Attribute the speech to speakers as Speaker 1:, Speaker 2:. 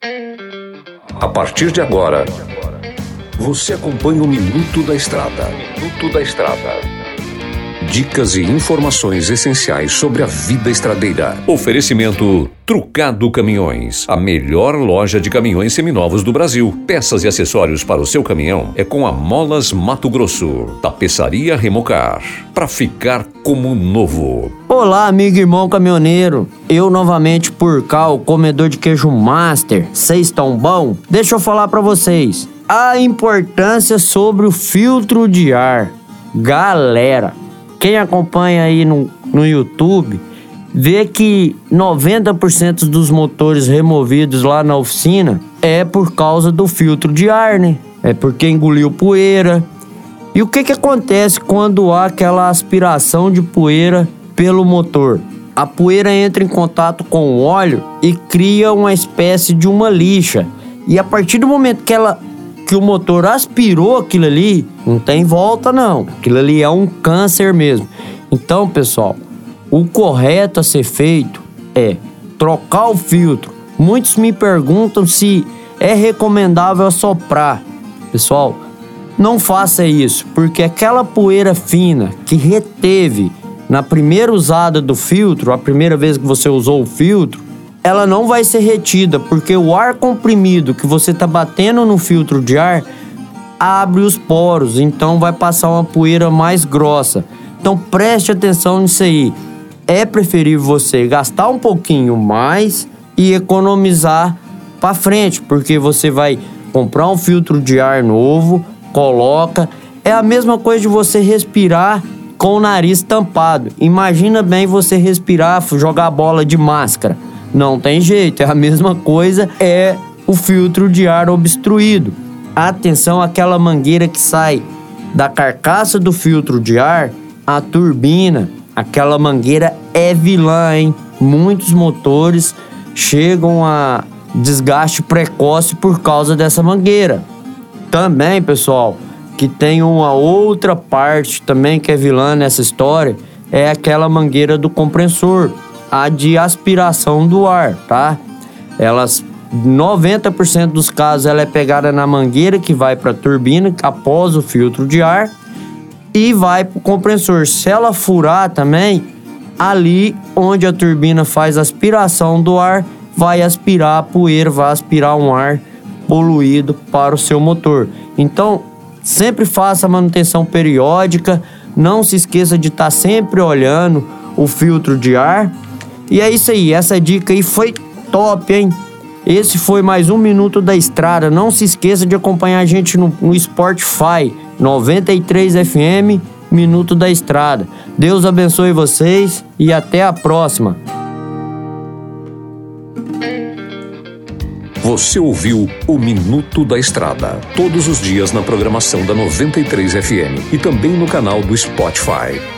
Speaker 1: A partir de agora, você acompanha o Minuto da Estrada. Minuto da Estrada. Dicas e informações essenciais sobre a vida estradeira. Oferecimento Trucado Caminhões, a melhor loja de caminhões seminovos do Brasil. Peças e acessórios para o seu caminhão é com a Molas Mato Grosso. Tapeçaria Remocar, para ficar como novo.
Speaker 2: Olá, amigo e irmão caminhoneiro. Eu novamente por cá, o comedor de queijo master. Vocês estão bom? Deixa eu falar para vocês a importância sobre o filtro de ar. Galera, quem acompanha aí no, no YouTube vê que 90% dos motores removidos lá na oficina é por causa do filtro de ar, né? É porque engoliu poeira. E o que, que acontece quando há aquela aspiração de poeira pelo motor? A poeira entra em contato com o óleo e cria uma espécie de uma lixa. E a partir do momento que ela que o motor aspirou aquilo ali, não tem volta não. Aquilo ali é um câncer mesmo. Então, pessoal, o correto a ser feito é trocar o filtro. Muitos me perguntam se é recomendável assoprar. Pessoal, não faça isso, porque aquela poeira fina que reteve na primeira usada do filtro, a primeira vez que você usou o filtro, ela não vai ser retida, porque o ar comprimido que você está batendo no filtro de ar abre os poros, então vai passar uma poeira mais grossa. Então preste atenção nisso aí. É preferível você gastar um pouquinho mais e economizar para frente, porque você vai comprar um filtro de ar novo, coloca. É a mesma coisa de você respirar com o nariz tampado. Imagina bem você respirar, jogar bola de máscara. Não tem jeito, é a mesma coisa, é o filtro de ar obstruído. Atenção àquela mangueira que sai da carcaça do filtro de ar, a turbina, aquela mangueira é vilã, hein? Muitos motores chegam a desgaste precoce por causa dessa mangueira. Também, pessoal, que tem uma outra parte também que é vilã nessa história, é aquela mangueira do compressor a de aspiração do ar, tá? Elas 90% dos casos ela é pegada na mangueira que vai para a turbina após o filtro de ar e vai para o compressor. Se ela furar também, ali onde a turbina faz aspiração do ar, vai aspirar a poeira, vai aspirar um ar poluído para o seu motor. Então, sempre faça manutenção periódica, não se esqueça de estar tá sempre olhando o filtro de ar e é isso aí, essa dica aí foi top, hein? Esse foi mais um Minuto da Estrada. Não se esqueça de acompanhar a gente no, no Spotify 93 FM Minuto da Estrada. Deus abençoe vocês e até a próxima.
Speaker 1: Você ouviu o Minuto da Estrada, todos os dias na programação da 93 FM e também no canal do Spotify.